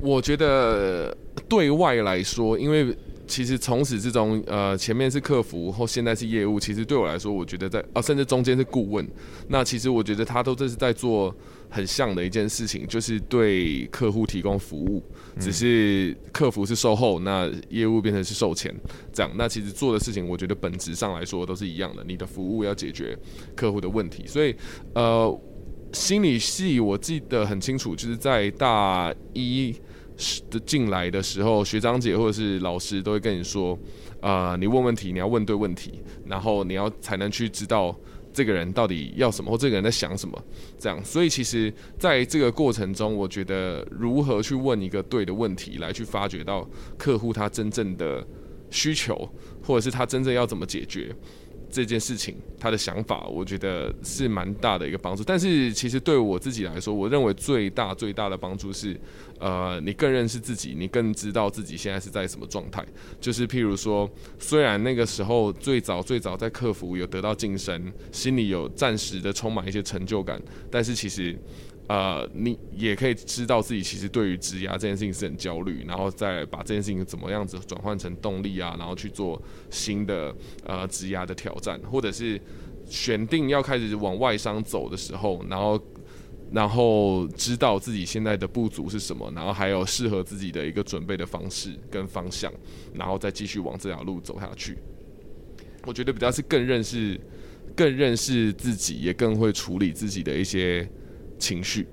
Speaker 2: 我觉得对外来说，因为其实从始至终，呃，前面是客服，后现在是业务。其实对我来说，我觉得在啊，甚至中间是顾问。那其实我觉得他都这是在做很像的一件事情，就是对客户提供服务，只是客服是售后，那业务变成是售前这样。那其实做的事情，我觉得本质上来说都是一样的。你的服务要解决客户的问题，所以呃，心理系我记得很清楚，就是在大一。的进来的时候，学长姐或者是老师都会跟你说，啊、你问问题，你要问对问题，然后你要才能去知道这个人到底要什么，或这个人在想什么，这样。所以其实在这个过程中，我觉得如何去问一个对的问题，来去发掘到客户他真正的需求，或者是他真正要怎么解决。这件事情，他的想法，我觉得是蛮大的一个帮助。但是，其实对我自己来说，我认为最大最大的帮助是，呃，你更认识自己，你更知道自己现在是在什么状态。就是譬如说，虽然那个时候最早最早在客服有得到晋升，心里有暂时的充满一些成就感，但是其实。呃，你也可以知道自己其实对于职涯这件事情是很焦虑，然后再把这件事情怎么样子转换成动力啊，然后去做新的呃职涯的挑战，或者是选定要开始往外商走的时候，然后然后知道自己现在的不足是什么，然后还有适合自己的一个准备的方式跟方向，然后再继续往这条路走下去。我觉得比较是更认识、更认识自己，也更会处理自己的一些。情绪，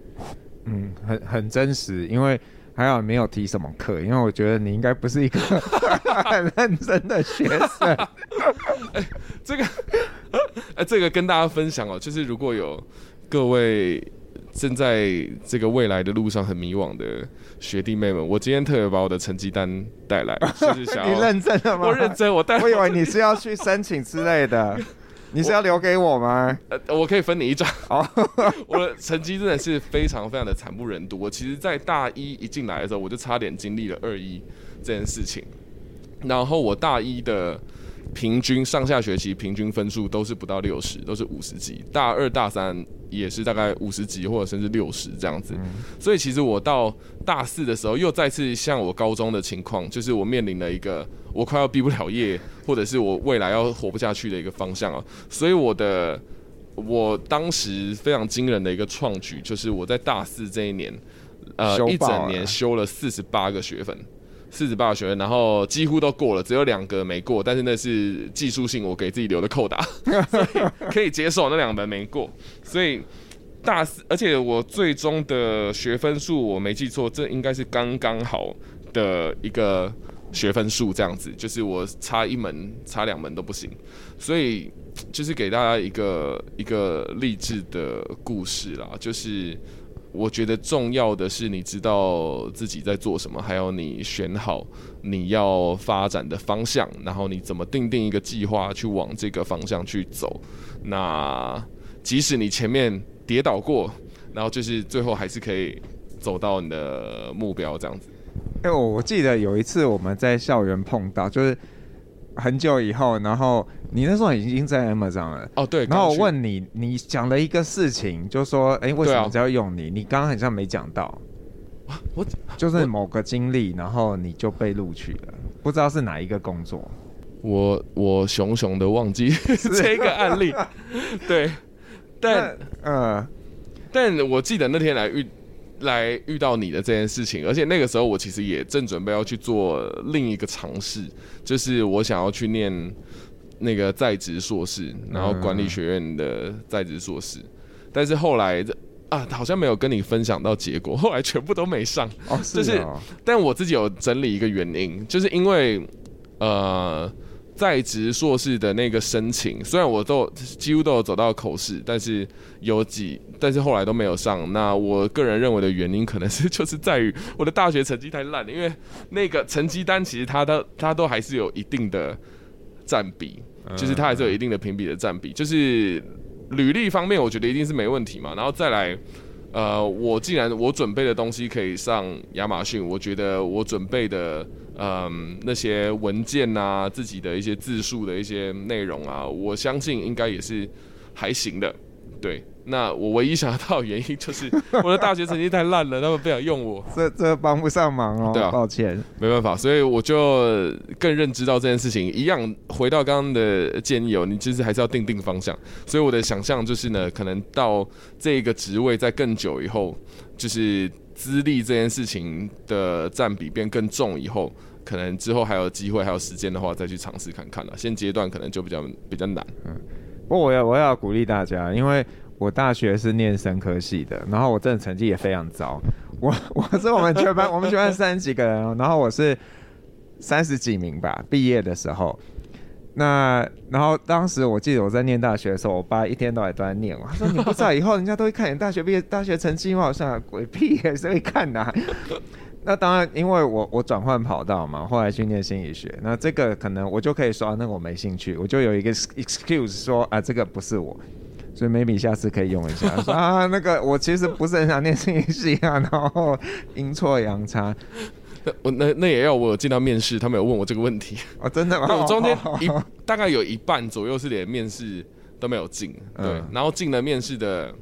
Speaker 1: 嗯，很很真实，因为还好没有提什么课，因为我觉得你应该不是一个 <laughs> 很认真的学生。
Speaker 2: 欸、<laughs> 这个，哎、欸，这个跟大家分享哦，就是如果有各位正在这个未来的路上很迷惘的学弟妹们，我今天特别把我的成绩单带来，就是想 <laughs>
Speaker 1: 你认真的吗？
Speaker 2: 我认真，我带，
Speaker 1: 我以为你是要去申请之类的。你是要留给我吗？
Speaker 2: 我呃，我可以分你一张。哦，<laughs> 我的成绩真的是非常非常的惨不忍睹。我其实，在大一一进来的时候，我就差点经历了二一这件事情。然后我大一的平均上下学期平均分数都是不到六十，都是五十几。大二大三也是大概五十几或者甚至六十这样子。所以其实我到大四的时候，又再次像我高中的情况，就是我面临了一个。我快要毕不了业，或者是我未来要活不下去的一个方向啊，所以我的我当时非常惊人的一个创举，就是我在大四这一年，呃，一整年修了四十八个学分，四十八个学分，然后几乎都过了，只有两个没过，但是那是技术性我给自己留的扣打，<laughs> 所以可以接受那两门没过，所以大四，而且我最终的学分数我没记错，这应该是刚刚好的一个。学分数这样子，就是我差一门、差两门都不行，所以就是给大家一个一个励志的故事啦。就是我觉得重要的是你知道自己在做什么，还有你选好你要发展的方向，然后你怎么定定一个计划去往这个方向去走。那即使你前面跌倒过，然后就是最后还是可以走到你的目标这样子。
Speaker 1: 哎，我我记得有一次我们在校园碰到，就是很久以后，然后你那时候已经在 Amazon 了。
Speaker 2: 哦，对。
Speaker 1: 然后我问你，你讲了一个事情，就说，哎，为什么只要用你？你刚刚好像没讲到。我就是某个经历，然后你就被录取了，不知道是哪一个工作。
Speaker 2: 我我熊熊的忘记 <laughs> 这个案例。对，但呃，但我记得那天来遇。来遇到你的这件事情，而且那个时候我其实也正准备要去做另一个尝试，就是我想要去念那个在职硕士，然后管理学院的在职硕士，但是后来啊，好像没有跟你分享到结果，后来全部都没上。
Speaker 1: 哦，是哦。就是，
Speaker 2: 但我自己有整理一个原因，就是因为呃。在职硕士的那个申请，虽然我都几乎都有走到口试，但是有几，但是后来都没有上。那我个人认为的原因，可能是就是在于我的大学成绩太烂了，因为那个成绩单其实它都它都还是有一定的占比，就是它还是有一定的评比的占比。就是履历方面，我觉得一定是没问题嘛。然后再来，呃，我既然我准备的东西可以上亚马逊，我觉得我准备的。嗯那些文件啊，自己的一些自述的一些内容啊，我相信应该也是还行的，对。那我唯一想得到的原因就是 <laughs> 我的大学成绩太烂了，他们不想用我，<laughs>
Speaker 1: 这这帮不上忙哦。对啊，抱歉，
Speaker 2: 没办法，所以我就更认知到这件事情。一样回到刚刚的建议哦，你其实还是要定定方向。所以我的想象就是呢，可能到这个职位在更久以后，就是资历这件事情的占比变更重以后，可能之后还有机会还有时间的话，再去尝试看看了。现阶段可能就比较比较难。嗯，
Speaker 1: 不过我要我要鼓励大家，因为。我大学是念生科系的，然后我真的成绩也非常糟。我我是我们全班，我们全班三十几个人，然后我是三十几名吧。毕业的时候，那然后当时我记得我在念大学的时候，我爸一天到晚都在念我，他说你不知道以后人家都会看你大学毕业大学成绩吗？我想鬼屁也是会看的啊。那当然，因为我我转换跑道嘛，后来去念心理学，那这个可能我就可以说那个我没兴趣，我就有一个 excuse 说啊这个不是我。所以 maybe 下次可以用一下，说啊，那个我其实不是很想念心理系啊，然后阴错阳差。
Speaker 2: 我 <laughs> 那那也要我进到面试，他们有问我这个问题。<laughs>
Speaker 1: 哦，真的吗？
Speaker 2: 我中间 <laughs> 一大概有一半左右是连面试都没有进，对，嗯、然后进了面试的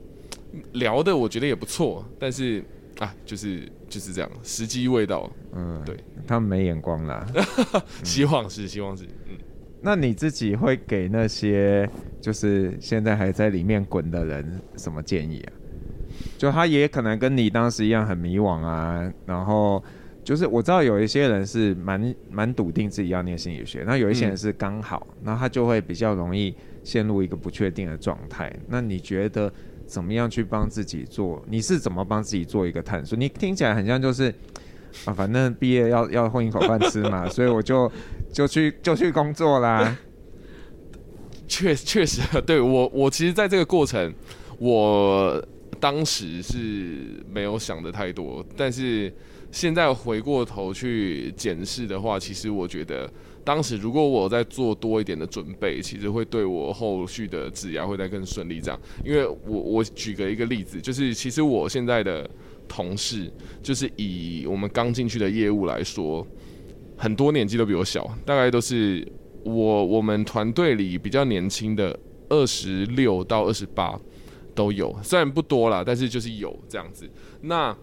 Speaker 2: 聊的我觉得也不错，但是啊，就是就是这样，时机未到。嗯，对，
Speaker 1: 他们没眼光啦。<laughs>
Speaker 2: 希望是，希望是，嗯。
Speaker 1: 那你自己会给那些就是现在还在里面滚的人什么建议啊？就他也可能跟你当时一样很迷惘啊，然后就是我知道有一些人是蛮蛮笃定自己要念心理学，那有一些人是刚好，那他就会比较容易陷入一个不确定的状态。那你觉得怎么样去帮自己做？你是怎么帮自己做一个探索？你听起来很像就是。啊，反正毕业要要混一口饭吃嘛，<laughs> 所以我就就去就去工作啦。
Speaker 2: 确确实，对我我其实在这个过程，我当时是没有想的太多，但是现在回过头去检视的话，其实我觉得当时如果我再做多一点的准备，其实会对我后续的职涯会再更顺利。这样，因为我我举个一个例子，就是其实我现在的。同事就是以我们刚进去的业务来说，很多年纪都比我小，大概都是我我们团队里比较年轻的二十六到二十八都有，虽然不多啦，但是就是有这样子。那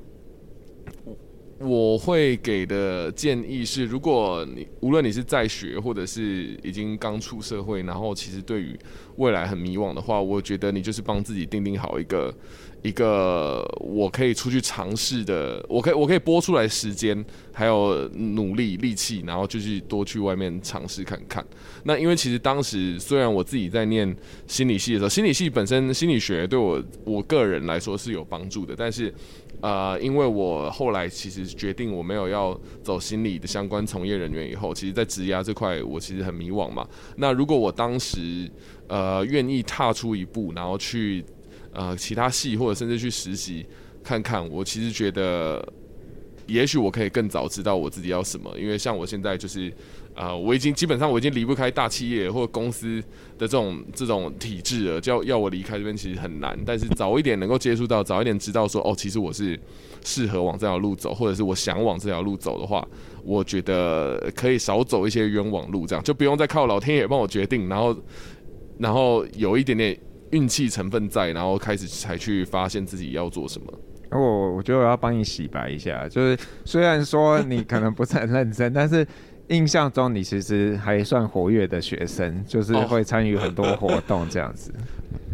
Speaker 2: 我会给的建议是，如果你无论你是在学，或者是已经刚出社会，然后其实对于未来很迷惘的话，我觉得你就是帮自己定定好一个。一个我可以出去尝试的，我可以我可以拨出来时间，还有努力力气，然后就去多去外面尝试看看。那因为其实当时虽然我自己在念心理系的时候，心理系本身心理学对我我个人来说是有帮助的，但是呃，因为我后来其实决定我没有要走心理的相关从业人员以后，其实在职涯这块我其实很迷惘嘛。那如果我当时呃愿意踏出一步，然后去。呃，其他系或者甚至去实习看看，我其实觉得，也许我可以更早知道我自己要什么。因为像我现在就是，呃，我已经基本上我已经离不开大企业或公司的这种这种体制了，叫要我离开这边其实很难。但是早一点能够接触到，早一点知道说，哦，其实我是适合往这条路走，或者是我想往这条路走的话，我觉得可以少走一些冤枉路，这样就不用再靠老天爷帮我决定，然后然后有一点点。运气成分在，然后开始才去发现自己要做什么。
Speaker 1: 我我觉得我要帮你洗白一下，就是虽然说你可能不是很认真，<laughs> 但是印象中你其实还算活跃的学生，就是会参与很多活动这样子。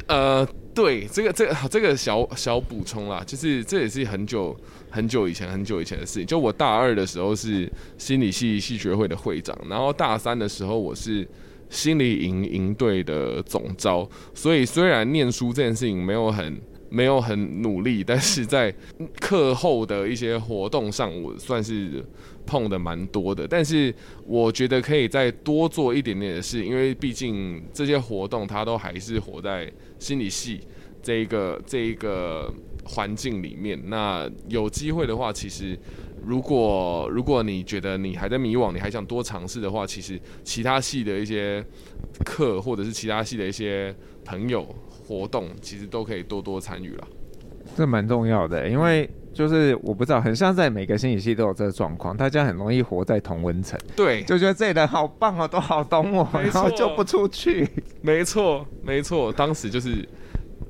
Speaker 2: 哦、呃，对，这个这个这个小小补充啦，就是这也是很久很久以前很久以前的事情。就我大二的时候是心理系系学会的会长，然后大三的时候我是。心理营营队的总招，所以虽然念书这件事情没有很没有很努力，但是在课后的一些活动上，我算是碰的蛮多的。但是我觉得可以再多做一点点的事，因为毕竟这些活动它都还是活在心理系这一个这一个环境里面。那有机会的话，其实。如果如果你觉得你还在迷惘，你还想多尝试的话，其实其他系的一些课或者是其他系的一些朋友活动，其实都可以多多参与了。
Speaker 1: 这蛮重要的，因为就是我不知道，很像在每个心理系都有这个状况，大家很容易活在同温层，
Speaker 2: 对，
Speaker 1: 就觉得这里人好棒哦，都好懂我，然后就不出去。
Speaker 2: 没错，没错，当时就是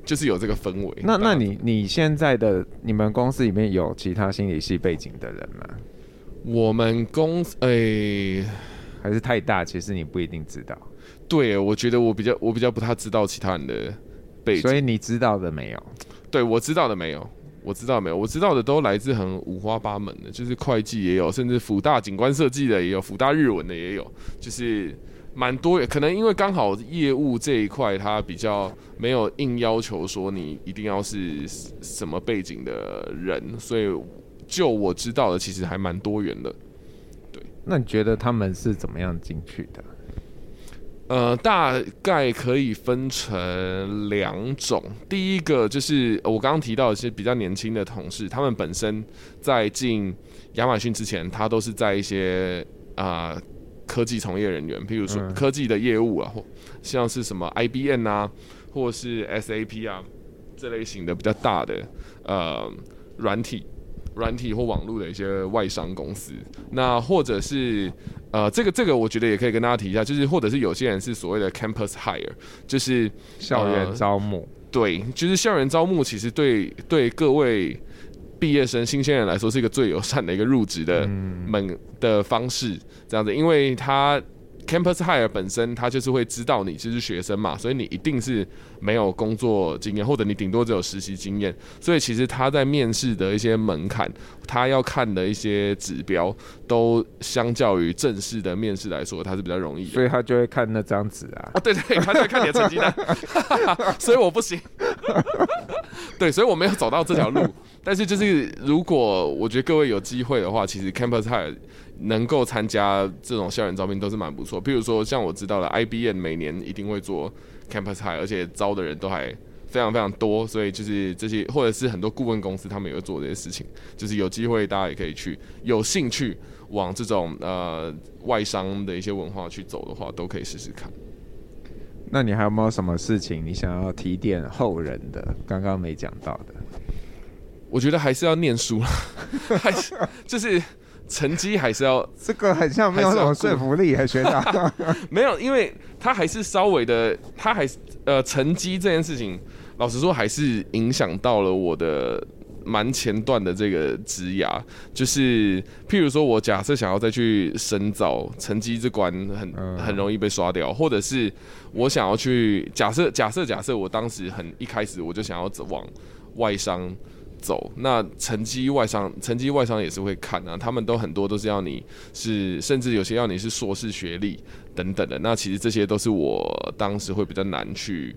Speaker 2: 就是有这个氛围。
Speaker 1: 那那你你现在的你们公司里面有其他心理系背景的人吗？
Speaker 2: 我们公司诶、欸，
Speaker 1: 还是太大，其实你不一定知道。
Speaker 2: 对，我觉得我比较我比较不太知道其他人的背景，
Speaker 1: 所以你知道的没有？
Speaker 2: 对，我知道的没有，我知道没有，我知道的都来自很五花八门的，就是会计也有，甚至辅大景观设计的也有，辅大日文的也有，就是蛮多。可能因为刚好业务这一块，它比较没有硬要求说你一定要是什么背景的人，所以就我知道的，其实还蛮多元的。对，
Speaker 1: 那你觉得他们是怎么样进去的？
Speaker 2: 呃，大概可以分成两种。第一个就是我刚刚提到的一些比较年轻的同事，他们本身在进亚马逊之前，他都是在一些啊、呃、科技从业人员，譬如说科技的业务啊，或像是什么 IBM 啊，或是 SAP 啊这类型的比较大的呃软体。软体或网络的一些外商公司，那或者是呃，这个这个我觉得也可以跟大家提一下，就是或者是有些人是所谓的 campus hire，就是
Speaker 1: 校园招募，
Speaker 2: 呃，对，就是校园招募，其实对对各位毕业生、新鲜人来说是一个最友善的一个入职的门的方式，这样子，因为他。Campus Hire 本身，他就是会知道你就是学生嘛，所以你一定是没有工作经验，或者你顶多只有实习经验，所以其实他在面试的一些门槛，他要看的一些指标，都相较于正式的面试来说，他是比较容易的。
Speaker 1: 所以他就会看那张纸啊。
Speaker 2: 啊，对对，<laughs> 他就会看你的成绩单。<laughs> 所以我不行。<laughs> 对，所以我没有走到这条路。但是就是如果我觉得各位有机会的话，其实 Campus Hire。能够参加这种校园招聘都是蛮不错，譬如说像我知道的，IBN 每年一定会做 Campus High，而且招的人都还非常非常多，所以就是这些或者是很多顾问公司他们也会做这些事情，就是有机会大家也可以去，有兴趣往这种呃外商的一些文化去走的话，都可以试试看。
Speaker 1: 那你还有没有什么事情你想要提点后人的？刚刚没讲到的，
Speaker 2: 我觉得还是要念书，<laughs> 还是就是。成绩还是要，
Speaker 1: 这个很像没有什么说服力，还学长 <laughs>
Speaker 2: 没有，因为他还是稍微的，他还是呃，成绩这件事情，老实说还是影响到了我的蛮前段的这个职涯。就是譬如说，我假设想要再去深造，成绩这关很很容易被刷掉，或者是我想要去假设假设假设我当时很一开始我就想要走往外商。走，那成绩外商，成绩外商也是会看啊，他们都很多都是要你是，甚至有些要你是硕士学历等等的。那其实这些都是我当时会比较难去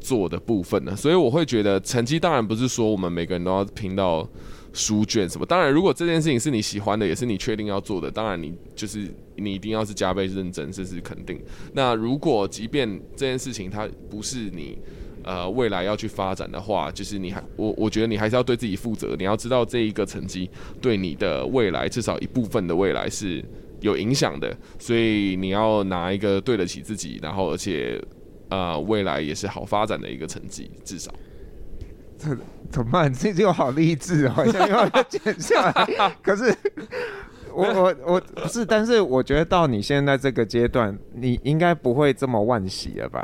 Speaker 2: 做的部分呢。所以我会觉得成绩当然不是说我们每个人都要拼到书卷什么。当然，如果这件事情是你喜欢的，也是你确定要做的，当然你就是你一定要是加倍认真，这是肯定。那如果即便这件事情它不是你。呃，未来要去发展的话，就是你还我我觉得你还是要对自己负责。你要知道这一个成绩对你的未来至少一部分的未来是有影响的，所以你要拿一个对得起自己，然后而且呃未来也是好发展的一个成绩，至少。
Speaker 1: 这怎么办？这就好励志，好像要减下来。可是我我我不是，但是我觉得到你现在这个阶段，你应该不会这么惋惜了吧？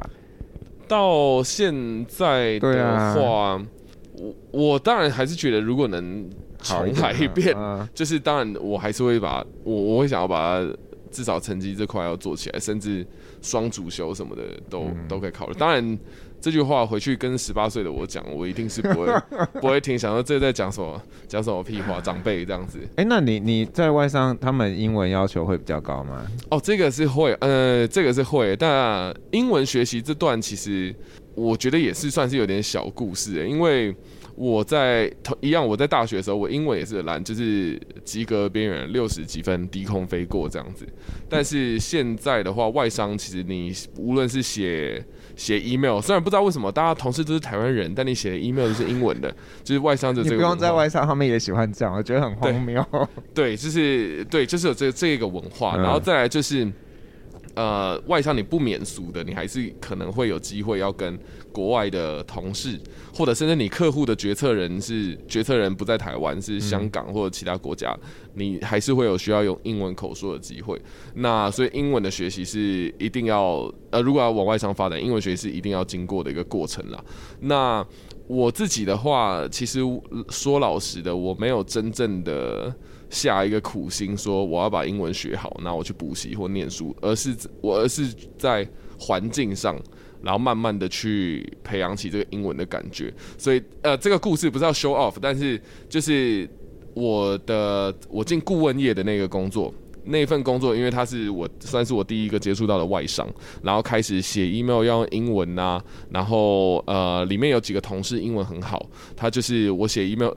Speaker 2: 到现在的话，啊、我我当然还是觉得，如果能重来一遍，啊、<laughs> 就是当然我还是会把我我会想要把它至少成绩这块要做起来，甚至双主修什么的都、嗯、都可以考虑。当然。这句话回去跟十八岁的我讲，我一定是不会 <laughs> 不会听，想说这在讲什么讲什么屁话，长辈这样子。
Speaker 1: 哎、欸，那你你在外商，他们英文要求会比较高吗？
Speaker 2: 哦，这个是会，呃，这个是会，但英文学习这段其实我觉得也是算是有点小故事，因为。我在同一样，我在大学的时候，我英文也是烂，就是及格边缘，六十几分，低空飞过这样子。但是现在的话，外商其实你无论是写写 email，虽然不知道为什么大家同事都是台湾人，但你写的 email 都是英文的，就是外商的这个。你不
Speaker 1: 用在外商，他们也喜欢这样，我觉得很荒谬。<laughs>
Speaker 2: 对，就是对，就是有这这个文化，然后再来就是。呃，外商你不免俗的，你还是可能会有机会要跟国外的同事，或者甚至你客户的决策人是决策人不在台湾，是香港或者其他国家，你还是会有需要用英文口说的机会。那所以英文的学习是一定要，呃，如果要往外商发展，英文学习是一定要经过的一个过程啦。那我自己的话，其实说老实的，我没有真正的。下一个苦心说我要把英文学好，那我去补习或念书，而是我而是在环境上，然后慢慢的去培养起这个英文的感觉。所以呃，这个故事不是要 show off，但是就是我的我进顾问业的那个工作，那份工作，因为他是我算是我第一个接触到的外商，然后开始写 email 要用英文啊，然后呃里面有几个同事英文很好，他就是我写 email。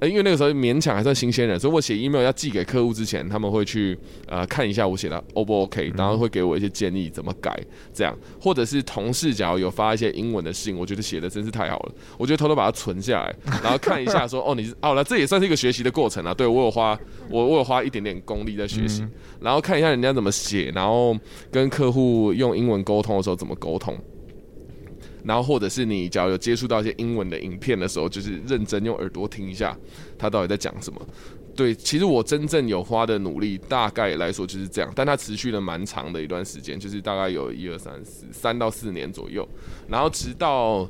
Speaker 2: 诶，因为那个时候勉强还算新鲜人，所以我写 email 要寄给客户之前，他们会去呃看一下我写的 O 不 OK，然后会给我一些建议怎么改，这样，或者是同事假如有发一些英文的信，我觉得写的真是太好了，我就偷偷把它存下来，然后看一下说哦，你是哦，那这也算是一个学习的过程啊，对，我有花我我有花一点点功力在学习，然后看一下人家怎么写，然后跟客户用英文沟通的时候怎么沟通。然后，或者是你只要有接触到一些英文的影片的时候，就是认真用耳朵听一下，他到底在讲什么。对，其实我真正有花的努力，大概来说就是这样，但它持续了蛮长的一段时间，就是大概有一二三四三到四年左右，然后直到。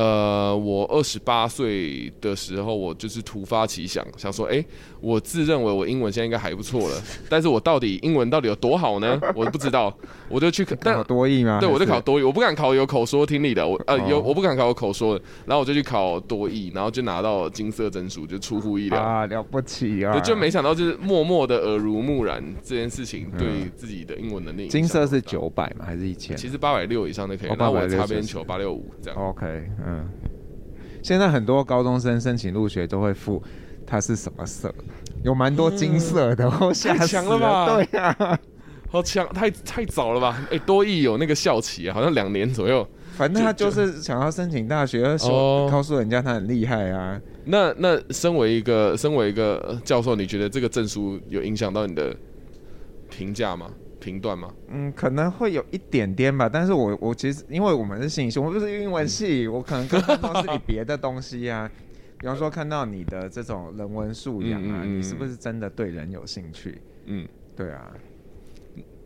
Speaker 2: 呃，我二十八岁的时候，我就是突发奇想，想说，哎、欸，我自认为我英文现在应该还不错了，但是我到底英文到底有多好呢？<laughs> 我不知道，我就去 <laughs>
Speaker 1: 考多译吗？
Speaker 2: 对，我就考多译，我不敢考有口说听力的，我呃有，我不敢考有口说的，然后我就去考多译，然后就拿到金色证书，就出乎意料
Speaker 1: 啊，了不起啊！
Speaker 2: 就就没想到，就是默默的耳濡目染这件事情，对自己的英文能力。
Speaker 1: 金色是九百吗？还是一千？
Speaker 2: 其实八百六以上就可以，那、哦、我擦边球八六五这样。
Speaker 1: OK。嗯，现在很多高中生申请入学都会附，他是什么色？有蛮多金色的，好、嗯、
Speaker 2: 强了吧？
Speaker 1: 对呀、啊，
Speaker 2: 好强，太太早了吧？哎、欸，多益有那个校期啊，好像两年左右。
Speaker 1: 反正他就是想要申请大学，说告诉人家他很厉害啊。
Speaker 2: 那那身为一个身为一个教授，你觉得这个证书有影响到你的评价吗？评断吗？
Speaker 1: 嗯，可能会有一点点吧，但是我我其实因为我们是信息，我们不是英文系，我可能更多是你别的东西啊，比方说看到你的这种人文素养啊，嗯嗯、你是不是真的对人有兴趣？嗯，对啊。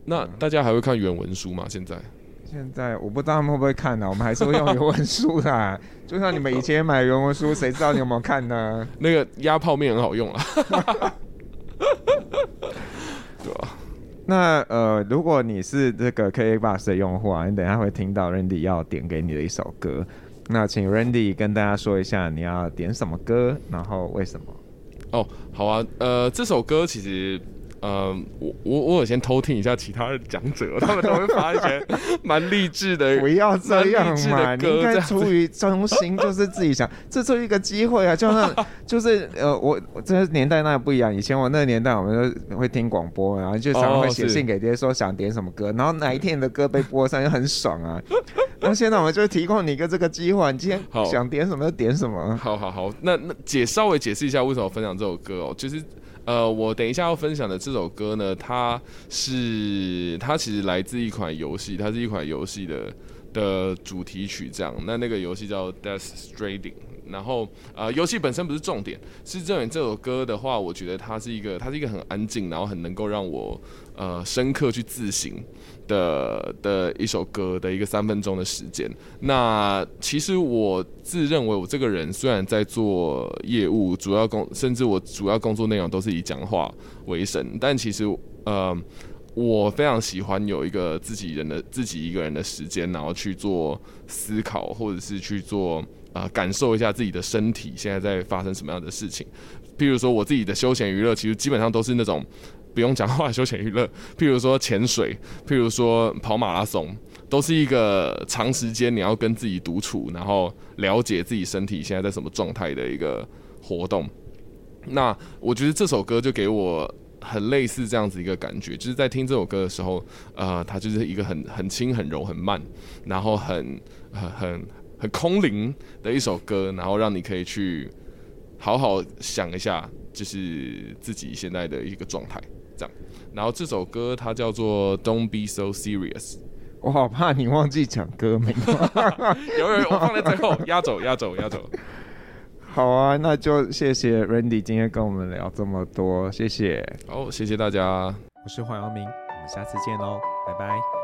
Speaker 2: 那大家还会看原文书吗？现在？
Speaker 1: 现在我不知道他们会不会看呢、啊，我们还是会用原文书的，<laughs> 就像你们以前买原文书，谁知道你有没有看呢？
Speaker 2: 那个压泡面很好用啊。<laughs> 对啊。
Speaker 1: 那呃，如果你是这个 KKBOX 的用户啊，你等一下会听到 Randy 要点给你的一首歌。那请 Randy 跟大家说一下你要点什么歌，然后为什么？
Speaker 2: 哦，好啊，呃，这首歌其实。嗯，我我我有先偷听一下其他的讲者，他们都会发一些 <laughs> 蛮励志的，
Speaker 1: 不要这样嘛，你应该出于中心，就是自己想，这出一个机会啊，就像 <laughs> 就是呃，我我这个年代那不一样，以前我那个年代，我们都会听广播，然后就常常会写信给爹说想点什么歌，然后哪一天你的歌被播上就很爽啊。<laughs> 那现在我们就提供你一个这个机会，你今天想点什么就点什么。
Speaker 2: 好好好，那那解稍微解释一下为什么分享这首歌哦，就是。呃，我等一下要分享的这首歌呢，它是它其实来自一款游戏，它是一款游戏的的主题曲，这样。那那个游戏叫 Death Stranding。然后，呃，游戏本身不是重点，是这这首歌的话，我觉得它是一个，它是一个很安静，然后很能够让我呃深刻去自省的的一首歌的一个三分钟的时间。那其实我自认为我这个人虽然在做业务，主要工，甚至我主要工作内容都是以讲话为生，但其实呃，我非常喜欢有一个自己人的自己一个人的时间，然后去做思考，或者是去做。啊、感受一下自己的身体现在在发生什么样的事情。譬如说，我自己的休闲娱乐其实基本上都是那种不用讲话的休闲娱乐，譬如说潜水，譬如说跑马拉松，都是一个长时间你要跟自己独处，然后了解自己身体现在在什么状态的一个活动。那我觉得这首歌就给我很类似这样子一个感觉，就是在听这首歌的时候，呃，它就是一个很很轻、很柔、很慢，然后很很很。很空灵的一首歌，然后让你可以去好好想一下，就是自己现在的一个状态，这样。然后这首歌它叫做 Don't Be So Serious。
Speaker 1: 我好怕你忘记讲歌名。<laughs>
Speaker 2: 有有，我放在最后，压轴压轴压轴。
Speaker 1: 好啊，那就谢谢 Randy 今天跟我们聊这么多，谢谢。
Speaker 2: 好，谢谢大家。
Speaker 1: 我是黄阳明，我们下次见喽，拜拜。